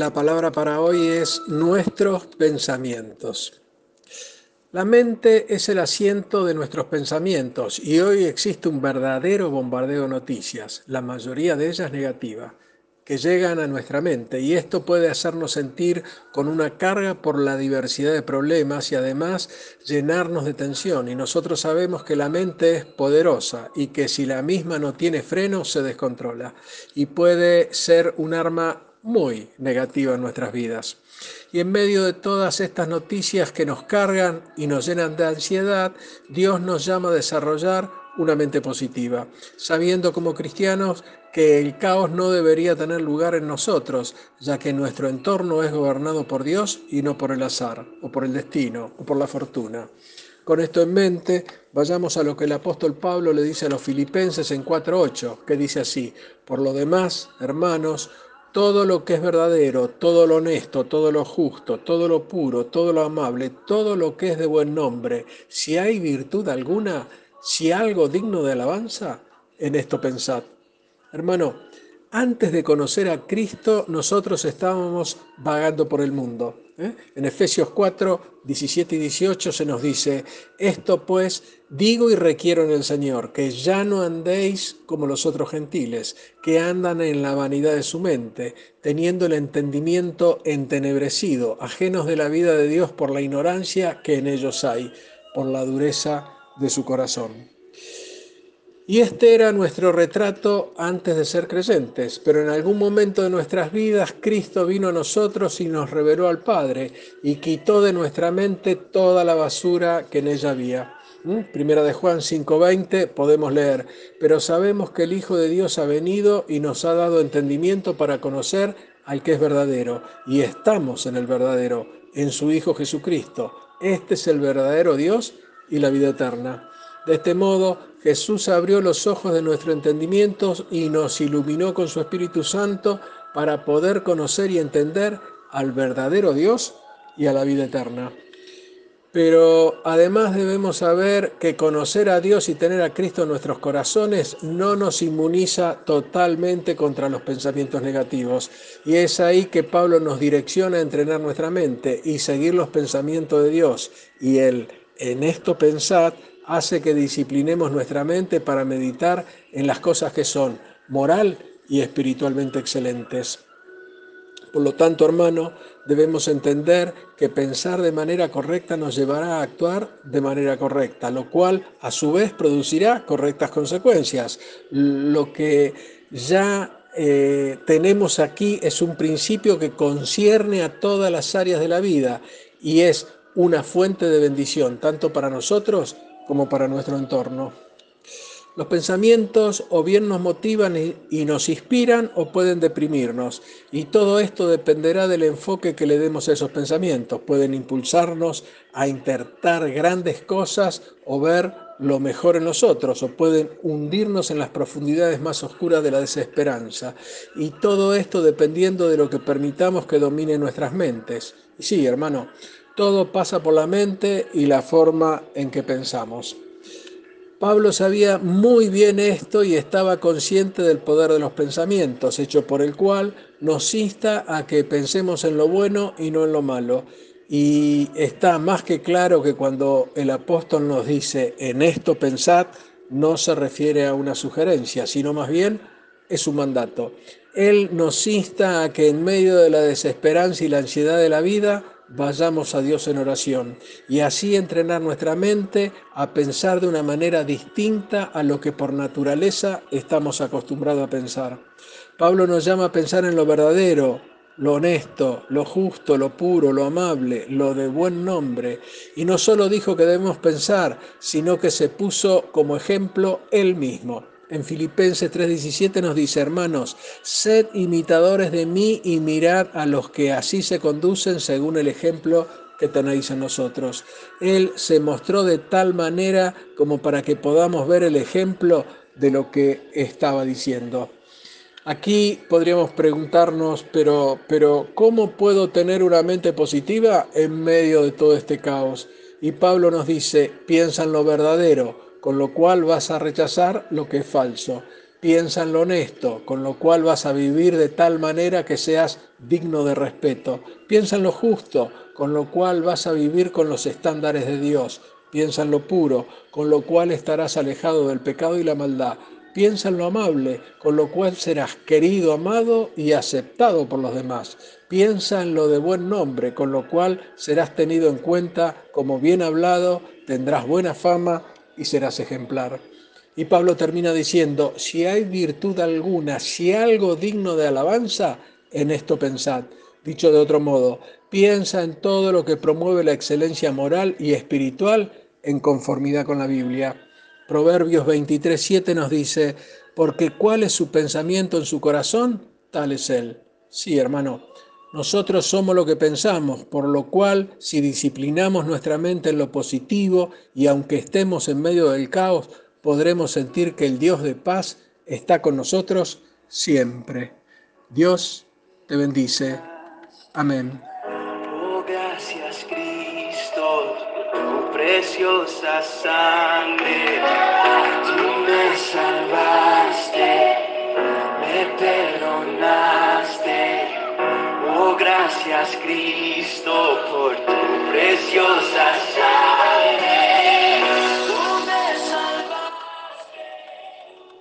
La palabra para hoy es nuestros pensamientos. La mente es el asiento de nuestros pensamientos y hoy existe un verdadero bombardeo de noticias, la mayoría de ellas negativas, que llegan a nuestra mente y esto puede hacernos sentir con una carga por la diversidad de problemas y además llenarnos de tensión y nosotros sabemos que la mente es poderosa y que si la misma no tiene freno se descontrola y puede ser un arma muy negativa en nuestras vidas. Y en medio de todas estas noticias que nos cargan y nos llenan de ansiedad, Dios nos llama a desarrollar una mente positiva, sabiendo como cristianos que el caos no debería tener lugar en nosotros, ya que nuestro entorno es gobernado por Dios y no por el azar, o por el destino, o por la fortuna. Con esto en mente, vayamos a lo que el apóstol Pablo le dice a los filipenses en 4.8, que dice así, por lo demás, hermanos, todo lo que es verdadero, todo lo honesto, todo lo justo, todo lo puro, todo lo amable, todo lo que es de buen nombre, si hay virtud alguna, si algo digno de alabanza, en esto pensad. Hermano, antes de conocer a Cristo, nosotros estábamos vagando por el mundo. ¿eh? En Efesios 4, 17 y 18 se nos dice, esto pues digo y requiero en el Señor, que ya no andéis como los otros gentiles, que andan en la vanidad de su mente, teniendo el entendimiento entenebrecido, ajenos de la vida de Dios por la ignorancia que en ellos hay, por la dureza de su corazón. Y este era nuestro retrato antes de ser creyentes, pero en algún momento de nuestras vidas Cristo vino a nosotros y nos reveló al Padre y quitó de nuestra mente toda la basura que en ella había. ¿Mm? Primera de Juan 5:20 podemos leer, pero sabemos que el Hijo de Dios ha venido y nos ha dado entendimiento para conocer al que es verdadero, y estamos en el verdadero, en su Hijo Jesucristo. Este es el verdadero Dios y la vida eterna. De este modo, Jesús abrió los ojos de nuestro entendimiento y nos iluminó con su Espíritu Santo para poder conocer y entender al verdadero Dios y a la vida eterna. Pero además debemos saber que conocer a Dios y tener a Cristo en nuestros corazones no nos inmuniza totalmente contra los pensamientos negativos. Y es ahí que Pablo nos direcciona a entrenar nuestra mente y seguir los pensamientos de Dios. Y él, en esto pensad, hace que disciplinemos nuestra mente para meditar en las cosas que son moral y espiritualmente excelentes. Por lo tanto, hermano, debemos entender que pensar de manera correcta nos llevará a actuar de manera correcta, lo cual a su vez producirá correctas consecuencias. Lo que ya eh, tenemos aquí es un principio que concierne a todas las áreas de la vida y es una fuente de bendición, tanto para nosotros como para nuestro entorno. Los pensamientos o bien nos motivan y nos inspiran o pueden deprimirnos. Y todo esto dependerá del enfoque que le demos a esos pensamientos. Pueden impulsarnos a intentar grandes cosas o ver lo mejor en nosotros o pueden hundirnos en las profundidades más oscuras de la desesperanza. Y todo esto dependiendo de lo que permitamos que domine nuestras mentes. Sí, hermano, todo pasa por la mente y la forma en que pensamos. Pablo sabía muy bien esto y estaba consciente del poder de los pensamientos, hecho por el cual nos insta a que pensemos en lo bueno y no en lo malo. Y está más que claro que cuando el apóstol nos dice en esto pensad, no se refiere a una sugerencia, sino más bien es un mandato. Él nos insta a que en medio de la desesperanza y la ansiedad de la vida vayamos a Dios en oración y así entrenar nuestra mente a pensar de una manera distinta a lo que por naturaleza estamos acostumbrados a pensar. Pablo nos llama a pensar en lo verdadero, lo honesto, lo justo, lo puro, lo amable, lo de buen nombre. Y no solo dijo que debemos pensar, sino que se puso como ejemplo él mismo. En Filipenses 3:17 nos dice, hermanos, sed imitadores de mí y mirad a los que así se conducen según el ejemplo que tenéis en nosotros. Él se mostró de tal manera como para que podamos ver el ejemplo de lo que estaba diciendo. Aquí podríamos preguntarnos, pero, pero ¿cómo puedo tener una mente positiva en medio de todo este caos? Y Pablo nos dice, piensa en lo verdadero con lo cual vas a rechazar lo que es falso. Piensa en lo honesto, con lo cual vas a vivir de tal manera que seas digno de respeto. Piensa en lo justo, con lo cual vas a vivir con los estándares de Dios. Piensa en lo puro, con lo cual estarás alejado del pecado y la maldad. Piensa en lo amable, con lo cual serás querido, amado y aceptado por los demás. Piensa en lo de buen nombre, con lo cual serás tenido en cuenta como bien hablado, tendrás buena fama y serás ejemplar. Y Pablo termina diciendo, si hay virtud alguna, si algo digno de alabanza, en esto pensad. Dicho de otro modo, piensa en todo lo que promueve la excelencia moral y espiritual en conformidad con la Biblia. Proverbios 23, nos dice, porque cuál es su pensamiento en su corazón, tal es él. Sí, hermano, nosotros somos lo que pensamos, por lo cual si disciplinamos nuestra mente en lo positivo y aunque estemos en medio del caos, podremos sentir que el Dios de paz está con nosotros siempre. Dios te bendice. Amén. Oh, gracias Cristo tu preciosa sangre. Tú me salvaste, me perdonaste. Gracias Cristo por tu preciosa sangre.